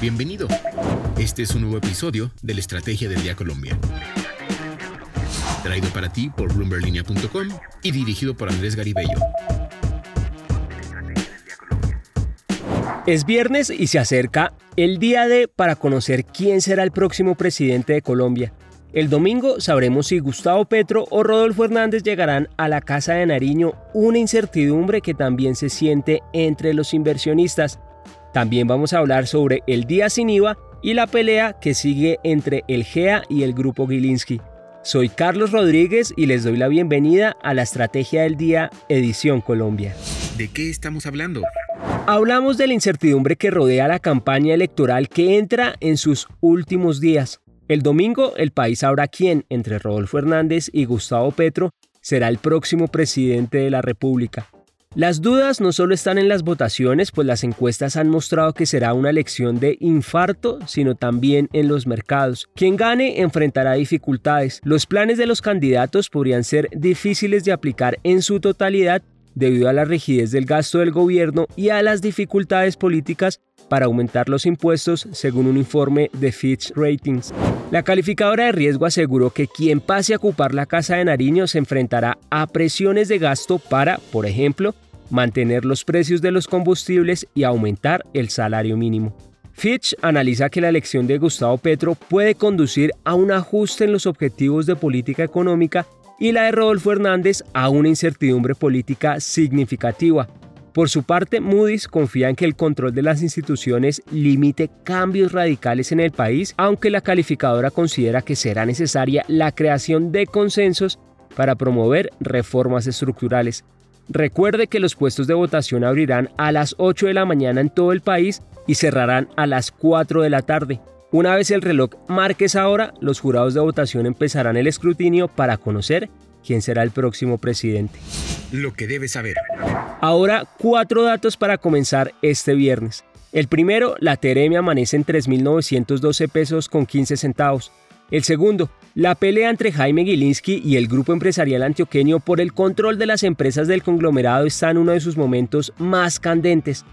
Bienvenido. Este es un nuevo episodio de la Estrategia del Día Colombia. Traído para ti por bloomberlinia.com y dirigido por Andrés Garibello. Es viernes y se acerca el día de para conocer quién será el próximo presidente de Colombia. El domingo sabremos si Gustavo Petro o Rodolfo Hernández llegarán a la Casa de Nariño, una incertidumbre que también se siente entre los inversionistas. También vamos a hablar sobre el día sin IVA y la pelea que sigue entre el GEA y el Grupo Gilinski. Soy Carlos Rodríguez y les doy la bienvenida a la Estrategia del Día Edición Colombia. ¿De qué estamos hablando? Hablamos de la incertidumbre que rodea la campaña electoral que entra en sus últimos días. El domingo el país sabrá quién, entre Rodolfo Hernández y Gustavo Petro, será el próximo presidente de la República. Las dudas no solo están en las votaciones, pues las encuestas han mostrado que será una elección de infarto, sino también en los mercados. Quien gane enfrentará dificultades. Los planes de los candidatos podrían ser difíciles de aplicar en su totalidad debido a la rigidez del gasto del gobierno y a las dificultades políticas para aumentar los impuestos, según un informe de Fitch Ratings. La calificadora de riesgo aseguró que quien pase a ocupar la Casa de Nariño se enfrentará a presiones de gasto para, por ejemplo, mantener los precios de los combustibles y aumentar el salario mínimo. Fitch analiza que la elección de Gustavo Petro puede conducir a un ajuste en los objetivos de política económica y la de Rodolfo Hernández a una incertidumbre política significativa, por su parte, Moody's confía en que el control de las instituciones limite cambios radicales en el país, aunque la calificadora considera que será necesaria la creación de consensos para promover reformas estructurales. Recuerde que los puestos de votación abrirán a las 8 de la mañana en todo el país y cerrarán a las 4 de la tarde. Una vez el reloj marque esa hora, los jurados de votación empezarán el escrutinio para conocer quién será el próximo presidente. Lo que debes saber. Ahora, cuatro datos para comenzar este viernes. El primero, la Teremia amanece en 3.912 pesos con 15 centavos. El segundo, la pelea entre Jaime Gilinski y el grupo empresarial antioqueño por el control de las empresas del conglomerado está en uno de sus momentos más candentes.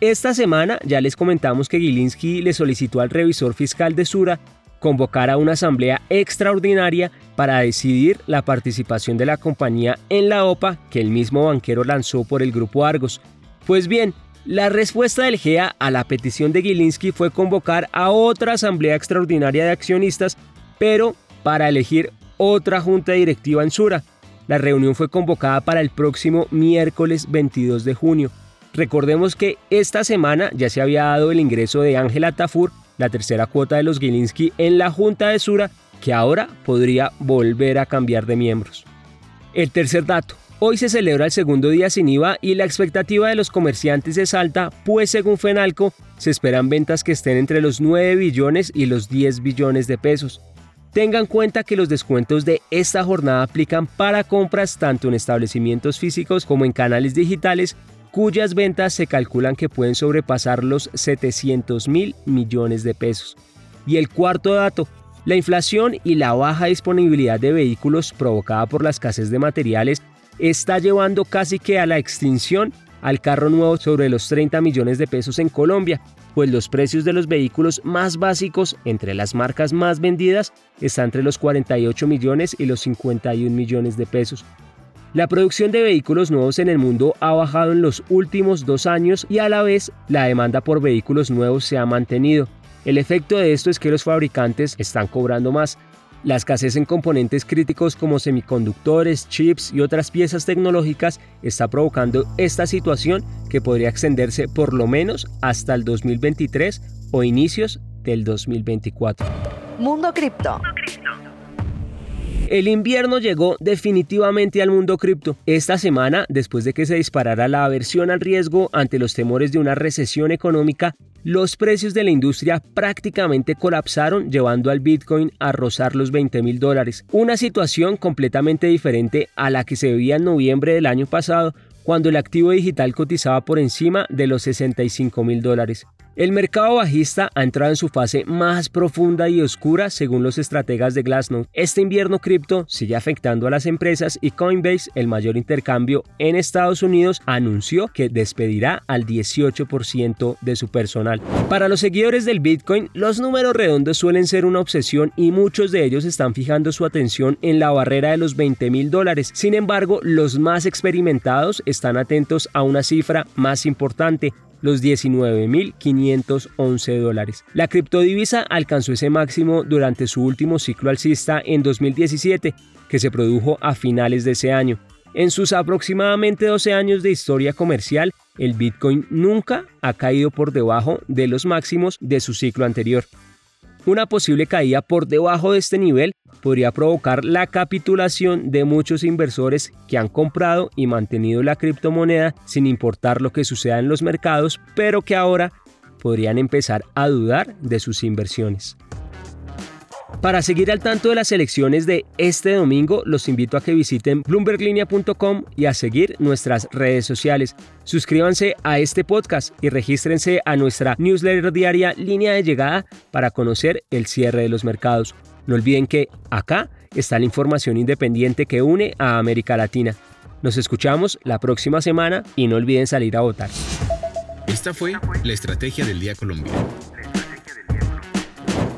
Esta semana ya les comentamos que Gilinski le solicitó al revisor fiscal de Sura convocar a una asamblea extraordinaria para decidir la participación de la compañía en la OPA que el mismo banquero lanzó por el grupo Argos. Pues bien, la respuesta del GEA a la petición de Gilinski fue convocar a otra asamblea extraordinaria de accionistas, pero para elegir otra junta directiva en Sura. La reunión fue convocada para el próximo miércoles 22 de junio. Recordemos que esta semana ya se había dado el ingreso de Ángela Tafur la tercera cuota de los Gilinski en la Junta de Sura, que ahora podría volver a cambiar de miembros. El tercer dato. Hoy se celebra el segundo día sin IVA y la expectativa de los comerciantes es alta, pues según Fenalco se esperan ventas que estén entre los 9 billones y los 10 billones de pesos. Tengan en cuenta que los descuentos de esta jornada aplican para compras tanto en establecimientos físicos como en canales digitales cuyas ventas se calculan que pueden sobrepasar los 700 mil millones de pesos. Y el cuarto dato, la inflación y la baja disponibilidad de vehículos provocada por la escasez de materiales está llevando casi que a la extinción al carro nuevo sobre los 30 millones de pesos en Colombia, pues los precios de los vehículos más básicos entre las marcas más vendidas están entre los 48 millones y los 51 millones de pesos. La producción de vehículos nuevos en el mundo ha bajado en los últimos dos años y a la vez la demanda por vehículos nuevos se ha mantenido. El efecto de esto es que los fabricantes están cobrando más. La escasez en componentes críticos como semiconductores, chips y otras piezas tecnológicas está provocando esta situación que podría extenderse por lo menos hasta el 2023 o inicios del 2024. Mundo Cripto. El invierno llegó definitivamente al mundo cripto. Esta semana, después de que se disparara la aversión al riesgo ante los temores de una recesión económica, los precios de la industria prácticamente colapsaron llevando al Bitcoin a rozar los 20 mil dólares. Una situación completamente diferente a la que se veía en noviembre del año pasado cuando el activo digital cotizaba por encima de los 65 mil dólares. El mercado bajista ha entrado en su fase más profunda y oscura según los estrategas de Glassnode. Este invierno cripto sigue afectando a las empresas y Coinbase, el mayor intercambio en Estados Unidos, anunció que despedirá al 18% de su personal. Para los seguidores del Bitcoin, los números redondos suelen ser una obsesión y muchos de ellos están fijando su atención en la barrera de los 20 mil dólares. Sin embargo, los más experimentados están atentos a una cifra más importante, los 19.511 dólares. La criptodivisa alcanzó ese máximo durante su último ciclo alcista en 2017, que se produjo a finales de ese año. En sus aproximadamente 12 años de historia comercial, el Bitcoin nunca ha caído por debajo de los máximos de su ciclo anterior. Una posible caída por debajo de este nivel podría provocar la capitulación de muchos inversores que han comprado y mantenido la criptomoneda sin importar lo que suceda en los mercados, pero que ahora podrían empezar a dudar de sus inversiones. Para seguir al tanto de las elecciones de este domingo, los invito a que visiten bloomberglinea.com y a seguir nuestras redes sociales. Suscríbanse a este podcast y regístrense a nuestra newsletter diaria Línea de Llegada para conocer el cierre de los mercados. No olviden que acá está la información independiente que une a América Latina. Nos escuchamos la próxima semana y no olviden salir a votar. Esta fue la Estrategia del Día Colombia